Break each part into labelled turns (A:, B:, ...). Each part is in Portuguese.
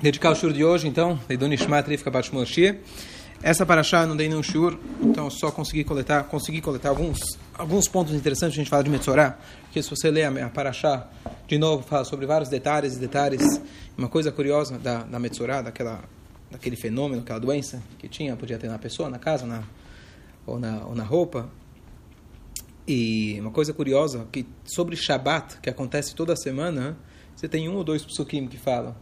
A: dedicar o shur de hoje, então, Leidon Nishmat Rivka Bat Essa paraxá não dei nenhum shur, então só consegui coletar, consegui coletar alguns, alguns pontos interessantes a gente fala de Metzorah, porque se você ler a, paraxá de novo, fala sobre vários detalhes e detalhes. Uma coisa curiosa da, da Metzorah, daquela, daquele fenômeno, aquela doença que tinha, podia ter na pessoa, na casa, na, ou, na, ou na roupa. E uma coisa curiosa, que sobre Shabat, que acontece toda semana, você tem um ou dois psukim que falam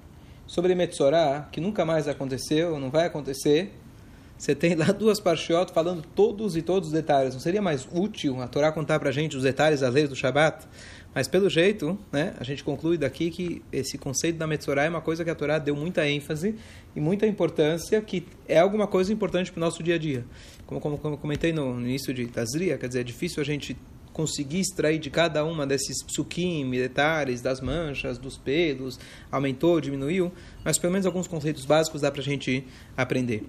A: sobre Metzorah, que nunca mais aconteceu, não vai acontecer, você tem lá duas parshiot falando todos e todos os detalhes. Não seria mais útil a Torá contar para a gente os detalhes das leis do Shabat? Mas pelo jeito, né, a gente conclui daqui que esse conceito da Metzorah é uma coisa que a Torá deu muita ênfase e muita importância, que é alguma coisa importante para o nosso dia a dia. Como, como, como comentei no, no início de Tazria, quer dizer, é difícil a gente conseguir extrair de cada uma desses psukim, detalhes, das manchas, dos pelos, aumentou, diminuiu, mas pelo menos alguns conceitos básicos dá para a gente aprender.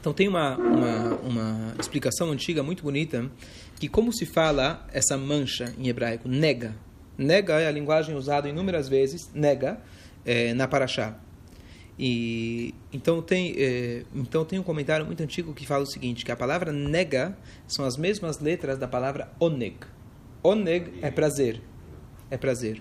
A: Então tem uma, uma, uma, explicação antiga muito bonita que como se fala essa mancha em hebraico, nega. Nega é a linguagem usada inúmeras vezes, nega, é, na Paraxá. E então tem é, então tem um comentário muito antigo que fala o seguinte, que a palavra nega são as mesmas letras da palavra oneg. Oneg é prazer, é prazer.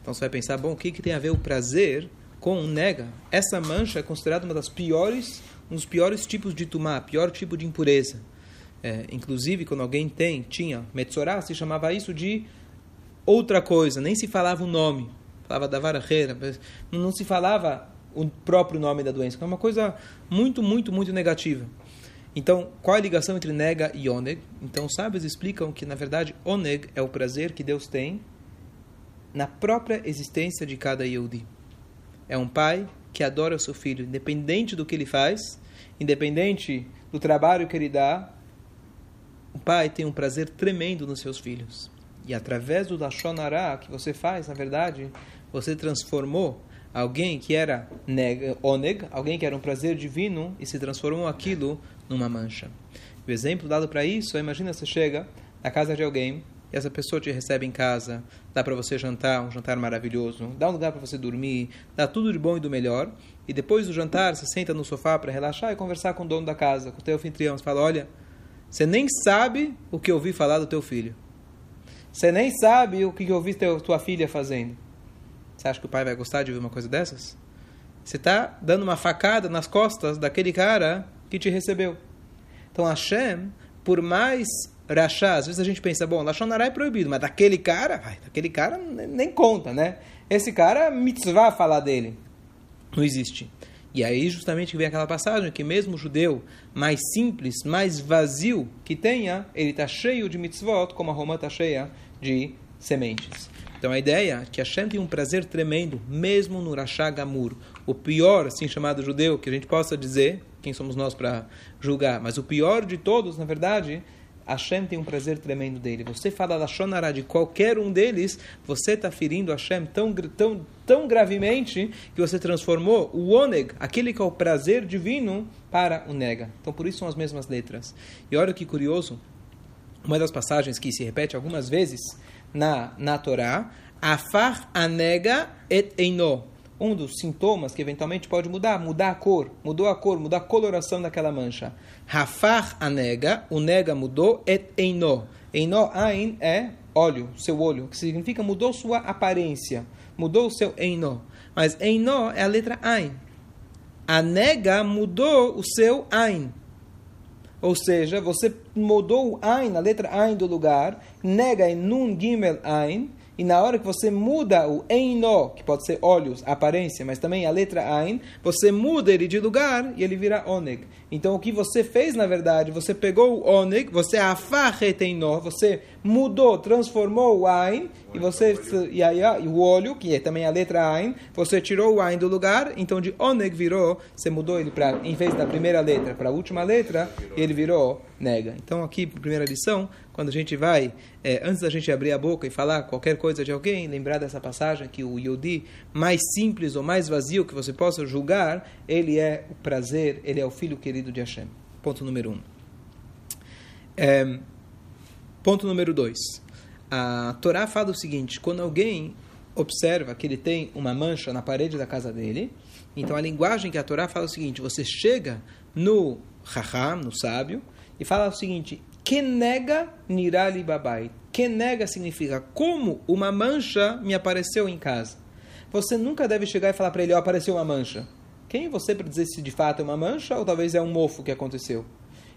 A: Então você vai pensar, bom, o que, que tem a ver o prazer com o nega? Essa mancha é considerada uma das piores, um dos piores tipos de tumá, pior tipo de impureza. É, inclusive, quando alguém tem, tinha metzorá, se chamava isso de outra coisa, nem se falava o nome. Falava da varajeira, não se falava o próprio nome da doença, é uma coisa muito, muito, muito negativa. Então, qual é a ligação entre nega e oneg? Então, os sábios explicam que, na verdade, oneg é o prazer que Deus tem na própria existência de cada Yehudi. É um pai que adora o seu filho, independente do que ele faz, independente do trabalho que ele dá, o pai tem um prazer tremendo nos seus filhos. E através do Lashonará que você faz, na verdade, você transformou alguém que era neg, oneg, alguém que era um prazer divino e se transformou aquilo numa mancha. O exemplo dado para isso, imagina você chega na casa de alguém e essa pessoa te recebe em casa, dá para você jantar, um jantar maravilhoso, dá um lugar para você dormir, dá tudo de bom e do melhor, e depois do jantar você senta no sofá para relaxar e conversar com o dono da casa, com o teu anfitrião, você fala, olha, você nem sabe o que eu ouvi falar do teu filho. Você nem sabe o que eu ouvi teu, tua filha fazendo. Você acha que o pai vai gostar de ouvir uma coisa dessas? Você está dando uma facada nas costas daquele cara que te recebeu. Então Hashem, por mais rachá, às vezes a gente pensa, bom, Lashonará é proibido, mas daquele cara, vai, daquele cara nem conta, né? Esse cara, mitzvah falar dele. Não existe. E aí justamente vem aquela passagem que mesmo o judeu mais simples, mais vazio que tenha, ele está cheio de mitzvot, como a Roma está cheia de sementes. Então a ideia é que Hashem tem um prazer tremendo, mesmo no Rashá Gamur, o pior, assim chamado judeu, que a gente possa dizer, quem somos nós para julgar, mas o pior de todos, na verdade, Hashem tem um prazer tremendo dele. Você fala da Shonará de qualquer um deles, você está ferindo Hashem tão, tão, tão gravemente que você transformou o Oneg, aquele que é o prazer divino, para o Nega. Então por isso são as mesmas letras. E olha que curioso, uma das passagens que se repete algumas vezes na, na Torá, afar anega et eino. Um dos sintomas que eventualmente pode mudar, mudar a cor, mudou a cor, mudou a coloração daquela mancha. Rafar anega, o nega mudou, et eino. Eino, ain, é óleo, seu olho, que significa mudou sua aparência, mudou o seu eino. Mas eino é a letra ain. A nega mudou o seu ain. Ou seja, você mudou o Ain, a letra Ain do lugar, nega em Nun Gimel Ain, e na hora que você muda o Eino, que pode ser olhos, aparência, mas também a letra Ain, você muda ele de lugar e ele vira Oneg. Então o que você fez, na verdade, você pegou o Oneg, você afarreteino, você mudou, transformou o Ain, e você e aí e o olho, que é também a letra Ain, você tirou o Ain do lugar, então de Oneg virou, você mudou ele para, em vez da primeira letra para a última letra, ele virou Nega. Então aqui, primeira lição, quando a gente vai, é, antes da gente abrir a boca e falar qualquer coisa de alguém, lembrar dessa passagem que o Yodi mais simples ou mais vazio que você possa julgar, ele é o prazer, ele é o filho querido de Hashem. Ponto número um. É, ponto número dois. A Torá fala o seguinte: quando alguém observa que ele tem uma mancha na parede da casa dele. Então a linguagem que a Torá fala é o seguinte: você chega no Raham, no sábio, e fala o seguinte: que nega nirali babai. Que nega significa como uma mancha me apareceu em casa. Você nunca deve chegar e falar para ele: oh, apareceu uma mancha. Quem é você para dizer se de fato é uma mancha ou talvez é um mofo que aconteceu?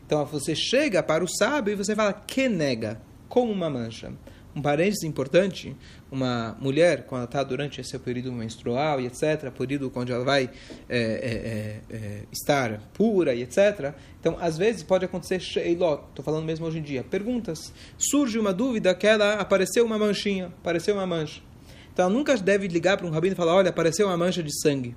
A: Então você chega para o sábio e você fala: que nega, como uma mancha. Um parênteses importante, uma mulher, quando está durante esse período menstrual e etc., período onde ela vai é, é, é, estar pura e etc., então, às vezes, pode acontecer sheilot, estou falando mesmo hoje em dia, perguntas. Surge uma dúvida que ela apareceu uma manchinha, apareceu uma mancha. Então, ela nunca deve ligar para um rabino e falar, olha, apareceu uma mancha de sangue.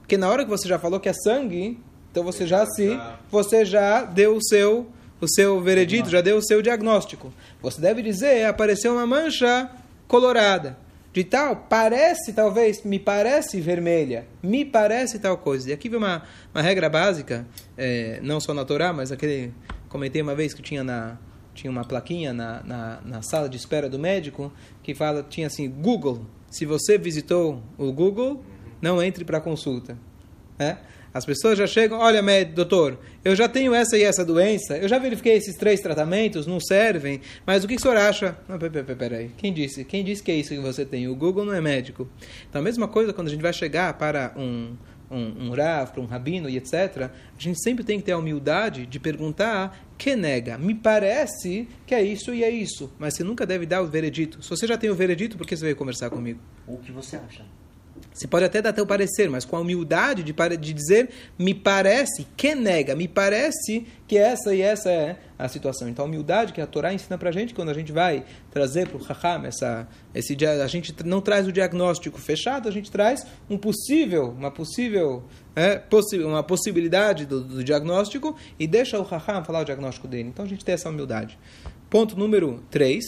A: Porque na hora que você já falou que é sangue, então você já se, você já deu o seu o seu veredito, já deu o seu diagnóstico. Você deve dizer, apareceu uma mancha colorada. De tal, parece, talvez, me parece vermelha, me parece tal coisa. E aqui vem uma, uma regra básica, é, não só na Torá, mas aquele, comentei uma vez que tinha na, tinha uma plaquinha na, na, na, sala de espera do médico que fala tinha assim Google se você visitou o Google não entre para consulta né? As pessoas já chegam, olha, médico, doutor, eu já tenho essa e essa doença, eu já verifiquei esses três tratamentos, não servem, mas o que, o senhor acha? Não, peraí, quem disse? Quem disse que é isso que você tem? O Google não é médico. Então, a mesma coisa quando a gente vai chegar para um, um, um Rav, para um rabino e etc., a gente sempre tem que ter a humildade de perguntar que nega. Me parece que é isso e é isso, mas você nunca deve dar o veredito. Se você já tem o veredito, por que você veio conversar comigo?
B: O que você acha?
A: Você pode até dar teu parecer, mas com a humildade de, de dizer, me parece, que nega, me parece que essa e essa é a situação. Então, a humildade que a Torá ensina para a gente, quando a gente vai trazer para o Raham, essa, esse, a gente não traz o diagnóstico fechado, a gente traz um possível, uma possível, é, possi uma possibilidade do, do, diagnóstico e deixa o Raham falar o diagnóstico dele. Então, a gente tem essa humildade. Ponto número 3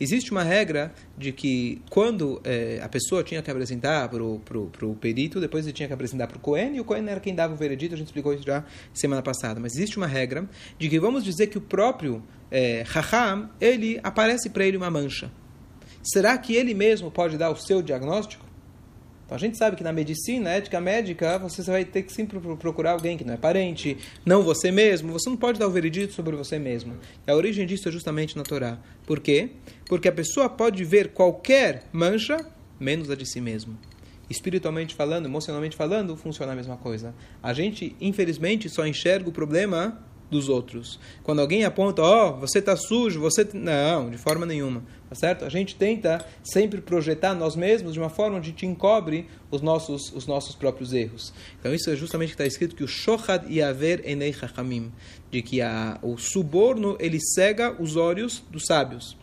A: Existe uma regra de que quando é, a pessoa tinha que apresentar para o perito, depois ele tinha que apresentar para o Cohen, e o Cohen era quem dava o veredito, a gente explicou isso já semana passada. Mas existe uma regra de que vamos dizer que o próprio é, ele aparece para ele uma mancha. Será que ele mesmo pode dar o seu diagnóstico? Então a gente sabe que na medicina, ética médica, você vai ter que sempre procurar alguém que não é parente, não você mesmo. Você não pode dar o veredito sobre você mesmo. E a origem disso é justamente na Torá. Por quê? Porque a pessoa pode ver qualquer mancha, menos a de si mesmo. Espiritualmente falando, emocionalmente falando, funciona a mesma coisa. A gente, infelizmente, só enxerga o problema dos outros. Quando alguém aponta, ó, oh, você está sujo, você. Não, de forma nenhuma. Tá certo? A gente tenta sempre projetar nós mesmos de uma forma onde a gente encobre os nossos, os nossos próprios erros. Então, isso é justamente que está escrito que o Shohad Yaver Enei Chachamim, de que a, o suborno ele cega os olhos dos sábios.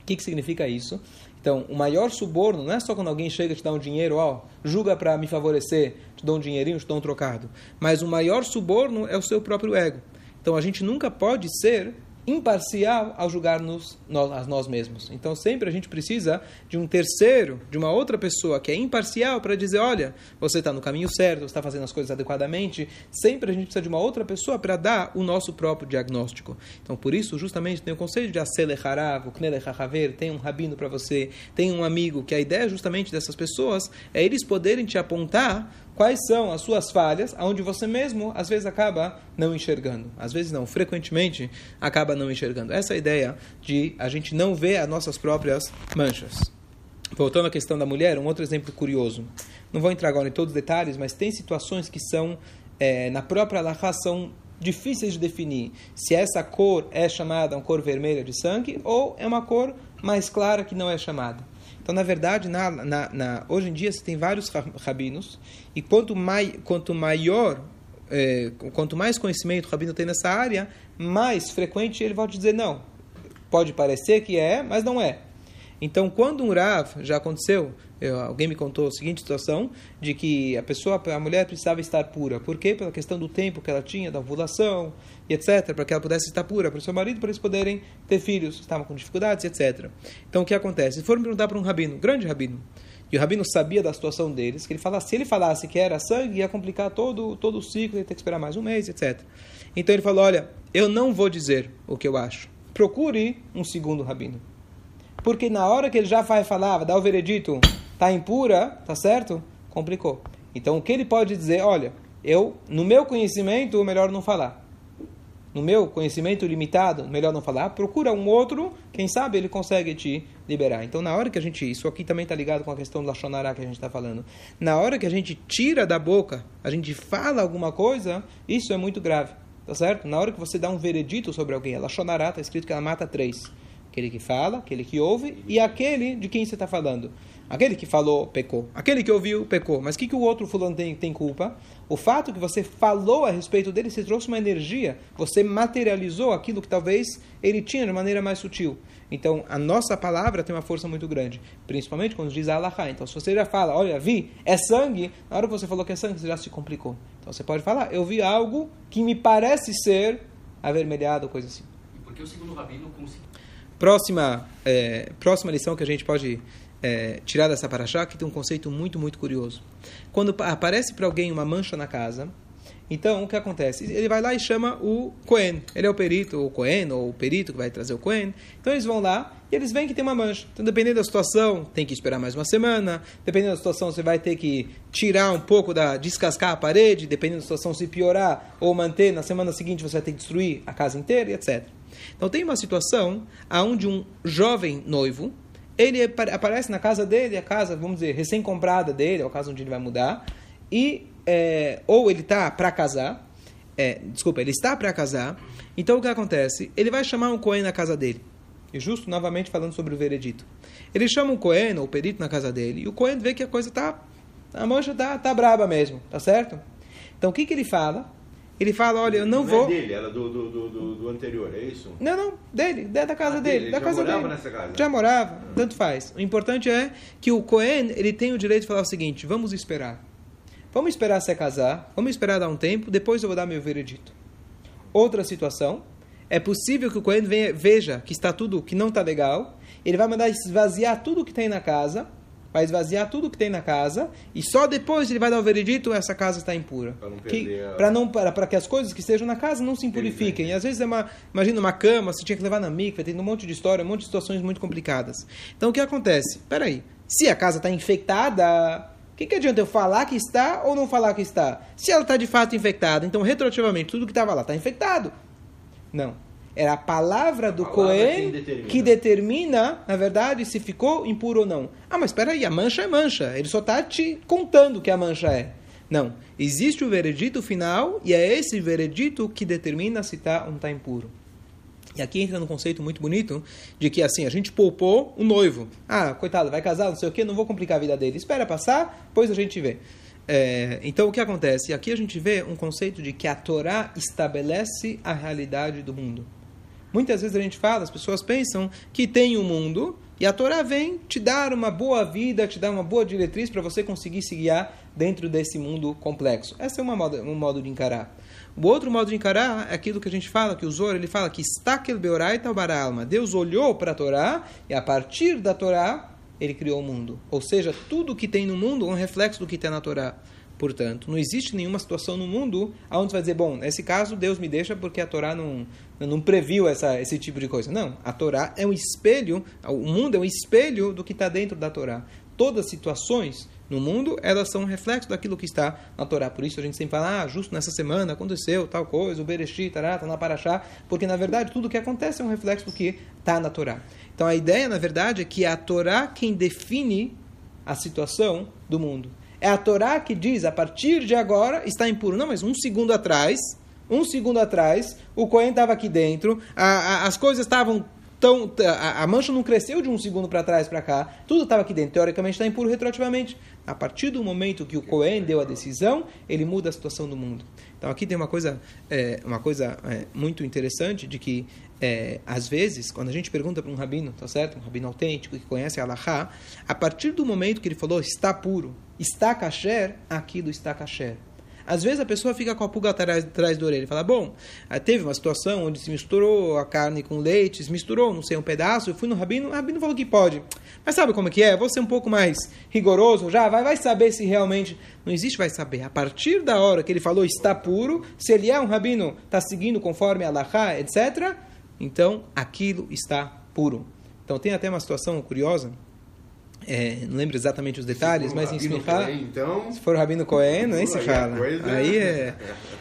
A: O que, que significa isso? Então, o maior suborno não é só quando alguém chega e te dá um dinheiro, ó, julga para me favorecer, te dou um dinheirinho, te dou um trocado. Mas o maior suborno é o seu próprio ego. Então a gente nunca pode ser imparcial ao julgar-nos a nós mesmos. Então sempre a gente precisa de um terceiro, de uma outra pessoa que é imparcial para dizer, olha, você está no caminho certo, você está fazendo as coisas adequadamente. Sempre a gente precisa de uma outra pessoa para dar o nosso próprio diagnóstico. Então por isso justamente tem o conceito de Aselecharav, o Knelechachaver, tem um rabino para você, tem um amigo, que a ideia justamente dessas pessoas é eles poderem te apontar quais são as suas falhas, aonde você mesmo às vezes acaba não enxergando. Às vezes não, frequentemente acaba não enxergando. Essa é ideia de a gente não ver as nossas próprias manchas. Voltando à questão da mulher, um outro exemplo curioso. Não vou entrar agora em todos os detalhes, mas tem situações que são, é, na própria são difíceis de definir se essa cor é chamada uma cor vermelha de sangue ou é uma cor mais clara que não é chamada. Então, na verdade, na, na, na, hoje em dia você tem vários rabinos, e quanto, mai, quanto maior, é, quanto mais conhecimento o rabino tem nessa área, mais frequente ele vai te dizer não. Pode parecer que é, mas não é. Então, quando um Rav, já aconteceu, eu, alguém me contou a seguinte situação, de que a pessoa, a mulher precisava estar pura. Por quê? Pela questão do tempo que ela tinha, da ovulação, e etc., para que ela pudesse estar pura, para o seu marido, para eles poderem ter filhos, estavam com dificuldades, etc. Então, o que acontece? Foram perguntar para um rabino, grande rabino, e o rabino sabia da situação deles, que ele falasse, se ele falasse que era sangue, ia complicar todo, todo o ciclo, ia ter que esperar mais um mês, etc. Então ele falou, olha, eu não vou dizer o que eu acho. Procure um segundo rabino. Porque na hora que ele já vai falar, vai dar o veredito, está impura, tá certo? Complicou. Então o que ele pode dizer? Olha, eu, no meu conhecimento, melhor não falar. No meu conhecimento limitado, melhor não falar. Procura um outro, quem sabe ele consegue te liberar. Então, na hora que a gente. Isso aqui também está ligado com a questão do Lachonará que a gente está falando. Na hora que a gente tira da boca, a gente fala alguma coisa, isso é muito grave. Tá certo? Na hora que você dá um veredito sobre alguém, a Lachonará está escrito que ela mata três: aquele que fala, aquele que ouve e aquele de quem você está falando. Aquele que falou, pecou. Aquele que ouviu, pecou. Mas o que, que o outro fulano tem, tem culpa? O fato que você falou a respeito dele, você trouxe uma energia, você materializou aquilo que talvez ele tinha de maneira mais sutil. Então, a nossa palavra tem uma força muito grande, principalmente quando diz Allah. Então, se você já fala, olha, vi, é sangue, na hora que você falou que é sangue, você já se complicou. Então, você pode falar, eu vi algo que me parece ser avermelhado, coisa assim.
B: E por que o segundo rabino conseguiu?
A: Próxima, é, próxima lição que a gente pode é, tirar dessa paraxá, que tem um conceito muito, muito curioso. Quando aparece para alguém uma mancha na casa, então o que acontece? Ele vai lá e chama o Cohen. Ele é o perito, o Cohen, ou o perito que vai trazer o Cohen. Então eles vão lá e eles veem que tem uma mancha. Então, dependendo da situação, tem que esperar mais uma semana. Dependendo da situação, você vai ter que tirar um pouco da. descascar a parede. Dependendo da situação, se piorar ou manter, na semana seguinte você vai ter que destruir a casa inteira e etc. Então tem uma situação onde um jovem noivo ele aparece na casa dele, a casa, vamos dizer, recém-comprada dele, é a casa onde ele vai mudar, e é, ou ele está para casar, é, desculpa, ele está para casar, então o que acontece? Ele vai chamar um Cohen na casa dele. E justo, novamente, falando sobre o veredito. Ele chama um Cohen, ou o perito, na casa dele, e o Cohen vê que a coisa está, a mancha tá, tá braba mesmo, tá certo? Então o que, que ele fala? Ele fala, olha, eu não,
C: não
A: vou.
C: É dele, era do, do, do, do, anterior, é isso?
A: Não, não, dele, da casa
C: ah,
A: dele,
C: dele.
A: da
C: já
A: casa
C: morava
A: dele.
C: nessa casa.
A: Já morava, tanto faz. O importante é que o Cohen ele tem o direito de falar o seguinte: vamos esperar, vamos esperar se casar, vamos esperar dar um tempo, depois eu vou dar meu veredito. Outra situação, é possível que o Cohen veja que está tudo que não está legal, ele vai mandar esvaziar tudo que tem na casa vai esvaziar tudo que tem na casa e só depois ele vai dar o veredito essa casa está impura.
C: Para não a-
A: para para que as coisas que estejam na casa não se impurifiquem. E às vezes é uma, imagina uma cama, você tinha que levar na mikve, tem um monte de história, um monte de situações muito complicadas. Então o que acontece? Peraí, se a casa está infectada, o que, que adianta eu falar que está ou não falar que está? Se ela está de fato infectada, então retroativamente tudo que estava lá está infectado. Não. Era a palavra do
C: palavra
A: Cohen
C: determina.
A: que determina, na verdade, se ficou impuro ou não. Ah, mas espera aí, a mancha é mancha. Ele só está te contando que a mancha é. Não. Existe o veredito final e é esse veredito que determina se está ou não está impuro. E aqui entra num conceito muito bonito de que assim, a gente poupou o noivo. Ah, coitado, vai casar, não sei o quê, não vou complicar a vida dele. Espera passar, depois a gente vê. É, então o que acontece? Aqui a gente vê um conceito de que a Torá estabelece a realidade do mundo. Muitas vezes a gente fala, as pessoas pensam que tem o um mundo e a Torá vem te dar uma boa vida, te dar uma boa diretriz para você conseguir se guiar dentro desse mundo complexo. Esse é uma modo, um modo de encarar. O outro modo de encarar é aquilo que a gente fala, que o Zor ele fala que Stakel Beoraita Baralma. Deus olhou para a Torá e a partir da Torá ele criou o mundo. Ou seja, tudo que tem no mundo é um reflexo do que tem na Torá. Portanto, não existe nenhuma situação no mundo onde vai dizer, bom, nesse caso Deus me deixa porque a Torá não, não previu essa, esse tipo de coisa. Não, a Torá é um espelho, o mundo é um espelho do que está dentro da Torá. Todas as situações no mundo, elas são um reflexo daquilo que está na Torá. Por isso a gente sempre fala, ah, justo nessa semana aconteceu tal coisa, o Bereshit, tará, tá na porque na verdade tudo que acontece é um reflexo do que está na Torá. Então a ideia, na verdade, é que é a Torá quem define a situação do mundo. É a Torá que diz, a partir de agora está impuro. Não, mas um segundo atrás, um segundo atrás, o Cohen estava aqui dentro, a, a, as coisas estavam tão. A, a, mancha não cresceu de um segundo para trás para cá, tudo estava aqui dentro. Teoricamente está impuro retroativamente. A partir do momento que o Cohen deu a decisão, ele muda a situação do mundo. Então aqui tem uma coisa, é, uma coisa é, muito interessante de que é, às vezes, quando a gente pergunta para um rabino, tá certo? Um rabino autêntico que conhece a Allahá, a partir do momento que ele falou está puro, está kasher, aquilo está kasher. Às vezes a pessoa fica com a pulga atrás, atrás da orelha e fala: Bom, teve uma situação onde se misturou a carne com leite, se misturou, não sei, um pedaço. Eu fui no rabino, o rabino falou que pode. Mas sabe como é que é? Vou ser um pouco mais rigoroso já, vai, vai saber se realmente. Não existe, vai saber. A partir da hora que ele falou está puro, se ele é um rabino, está seguindo conforme a Allahá, etc., então aquilo está puro. Então tem até uma situação curiosa É, não lembro exatamente os detalhes, mas em
C: Cohen, então,
A: se for o Rabino Cohen, nem se
C: a
A: fala. Aí é...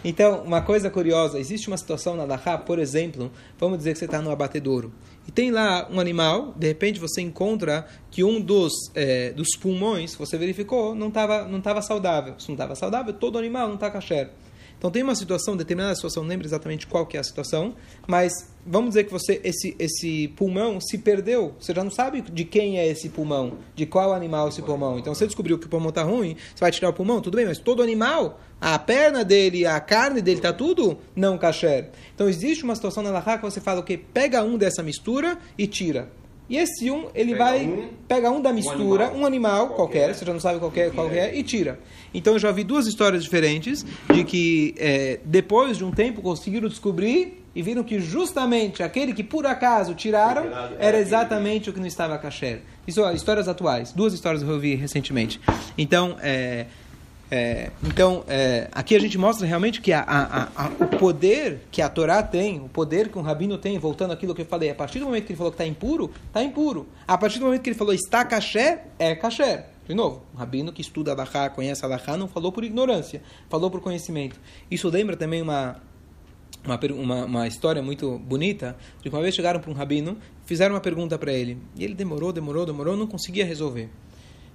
A: Então, uma coisa curiosa, existe uma situação na Lahá, por exemplo, vamos dizer que você está no abatedouro, e tem lá um animal, de repente você encontra que um dos, é, dos pulmões, você verificou, não estava não tava saudável. Se não estava saudável, todo animal não está kasher. Então tem uma situação, determinada situação, não lembro exatamente qual que é a situação, mas vamos dizer que você esse esse pulmão se perdeu, você já não sabe de quem é esse pulmão, de qual animal esse pulmão. Então você descobriu que o pulmão está ruim, você vai tirar o pulmão, tudo bem, mas todo animal, a perna dele, a carne dele está tudo não kasher. Então existe uma situação na Lahá que você fala o que pega um dessa mistura e tira. E esse um, ele
C: Pega
A: vai
C: um-
A: pega um da mistura,
C: animal.
A: um animal qualquer,
C: Qualquer.
A: você já não sabe qual é, qual é, e tira. Então eu já vi duas histórias diferentes de que é, depois de um tempo conseguiram descobrir e viram que justamente aquele que por acaso tiraram
C: era
A: exatamente o que não estava kasher. Isso, histórias atuais, duas histórias que eu vi recentemente. Então, é, é, então é, aqui a gente mostra realmente que a, a- a- o poder que a Torá tem, o poder que um rabino tem, voltando àquilo que eu falei, a partir do momento que ele falou que está impuro, está impuro. A partir do momento que ele falou está kasher, é kasher. De novo, um rabino que estuda Alahá, conhece Alahá, não falou por ignorância, falou por conhecimento. Isso lembra também uma, uma, uma, uma história muito bonita, de que uma vez chegaram para um rabino, fizeram uma pergunta para ele, e ele demorou, demorou, demorou, não conseguia resolver.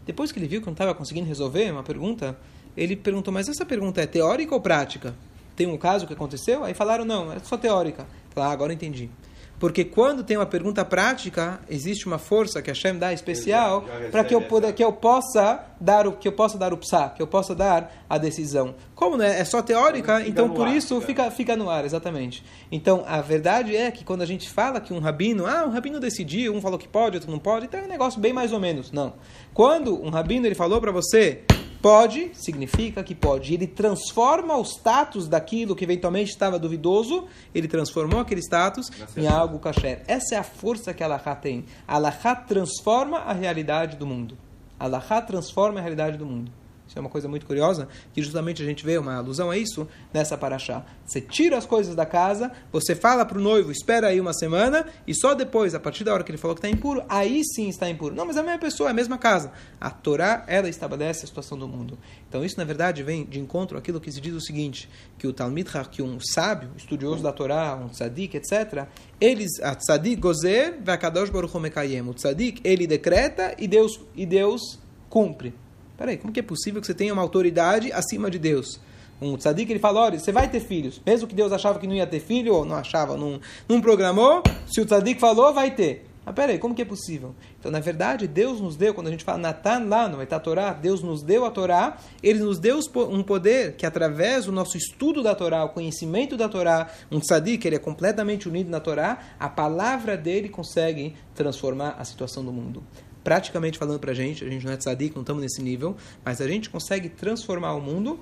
A: Depois que ele viu que não estava conseguindo resolver uma pergunta, ele perguntou, mas essa pergunta é teórica ou prática? Tem um caso que aconteceu? Aí falaram, não, é só teórica. Falaram, ah, agora entendi. Porque quando tem uma pergunta prática, existe uma força que a Hashem dá especial para que eu que eu possa dar o que eu possa dar o psa, que eu possa dar a decisão. Como né, é só teórica,
C: Fica
A: então por
C: ar,
A: isso
C: né?
A: fica fica no ar, exatamente. Então a verdade é que quando a gente fala que um rabino, ah, um rabino decidiu, um falou que pode, outro não pode, então é um negócio bem mais ou menos. Não. Quando um rabino ele falou para você pode, significa que pode. Ele transforma o status daquilo que eventualmente estava duvidoso, ele transformou aquele status em algo kasher. Essa é a força que a Allahá tem. A Allahá transforma a realidade do mundo. A Allahá transforma a realidade do mundo. Isso é uma coisa muito curiosa, que justamente a gente vê uma alusão a isso nessa paraxá. Você tira as coisas da casa, você fala para o noivo, espera aí uma semana, e só depois, a partir da hora que ele falou que está impuro, aí sim está impuro. Não, mas é a mesma pessoa, é a mesma casa. A Torá, ela estabelece a situação do mundo. Então isso, na verdade, vem de encontro àquilo que se diz o seguinte, que o Talmid que um sábio, estudioso da Torá, um tzadik, etc., eles, a tzadik gozer, vakadosh baruch hu mekayem. O tzadik, ele decreta e Deus, e Deus cumpre. Peraí, como que é possível que você tenha uma autoridade acima de Deus? Um tzadik, ele fala, olha, você vai ter filhos. Mesmo que Deus achava que não ia ter filho, ou não achava, não, não programou, se o tzadik falou, vai ter. Mas peraí, como que é possível? Então, na verdade, Deus nos deu, quando a gente fala Natan lá no Etá Torá, Deus nos deu a Torá, Ele nos deu um poder que, através do nosso estudo da Torá, o conhecimento da Torá, um tzadik, ele é completamente unido na Torá, a palavra dele consegue transformar a situação do mundo praticamente falando para a gente, a gente não é tzadik, não estamos nesse nível, mas a gente consegue transformar o mundo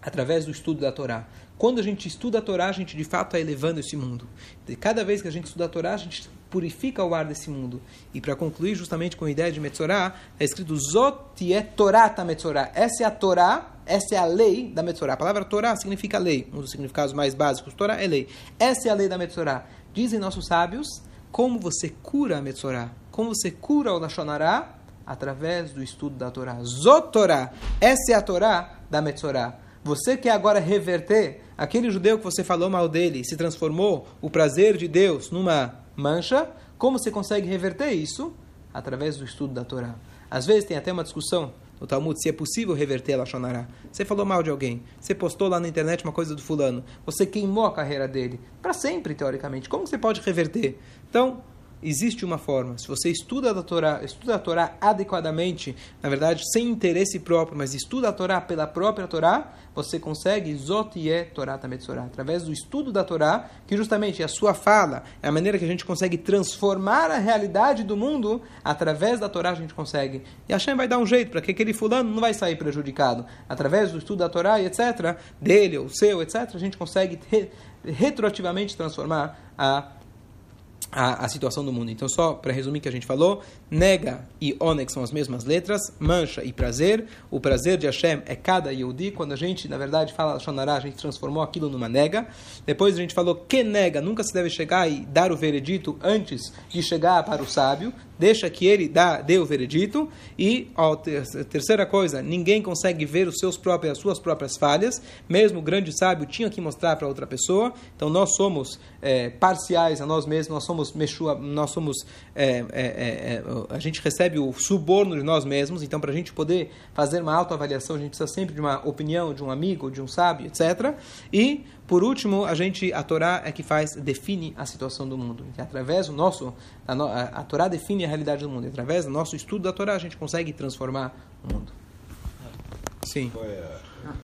A: através do estudo da Torá. Quando a gente estuda a Torá, a gente de fato está elevando esse mundo. E cada vez que a gente estuda a Torá, a gente purifica o ar desse mundo. E para concluir justamente com a ideia de Metzorá, é escrito Zot é Torata Metzorá. Essa é a Torá, essa é a lei da Metzorá. A palavra Torá significa lei, um dos significados mais básicos. Torá é lei. Essa é a lei da Metzorá. Dizem nossos sábios como você cura a Metzorá, como você cura o Lashonará através do estudo da Torá. Zotorá, essa é a Torá da Metzorá. Você quer agora reverter aquele judeu que você falou mal dele, se transformou o prazer de Deus numa mancha, como você consegue reverter isso? Através do estudo da Torá. Às vezes tem até uma discussão no Talmud se é possível reverter a Lashonará. Você falou mal de alguém, você postou lá na internet uma coisa do fulano, você queimou a carreira dele, para sempre, teoricamente. Como você pode reverter? Então, existe uma forma. Se você estuda a Torá, estuda a Torá adequadamente, na verdade, sem interesse próprio, mas estuda a Torá pela própria Torá, você consegue Zotie Torá Tametzorá. Através do estudo da Torá, que justamente é a sua fala, é a maneira que a gente consegue transformar a realidade do mundo, através da Torá a gente consegue. E Hashem vai dar um jeito para que aquele fulano não vai sair prejudicado. Através do estudo da Torá e etc., dele ou seu, etc., a gente consegue re retroativamente transformar a a, a, situação do mundo. Então, só para resumir o que a gente falou, nega e onex são as mesmas letras, mancha e prazer. O prazer de Hashem é cada Yehudi. Quando a gente, na verdade, fala Shonará, a gente transformou aquilo numa nega. Depois a gente falou que nega, nunca se deve chegar e dar o veredito antes de chegar para o sábio. Deixa que ele dá, dê o veredito. E, ó, terceira coisa, ninguém consegue ver os seus próprios, as suas próprias falhas. Mesmo o grande sábio tinha que mostrar para outra pessoa. Então, nós somos é, parciais a nós mesmos, nós somos meshua, nós somos é, é, é, a gente recebe o suborno de nós mesmos, então para a gente poder fazer uma autoavaliação, a gente precisa sempre de uma opinião de um amigo, de um sábio, etc. E por último, a gente a Torá é que faz define a situação do mundo. E através do nosso a, a, Torá define a realidade do mundo. Através do nosso estudo da Torá a gente consegue transformar o mundo. Sim.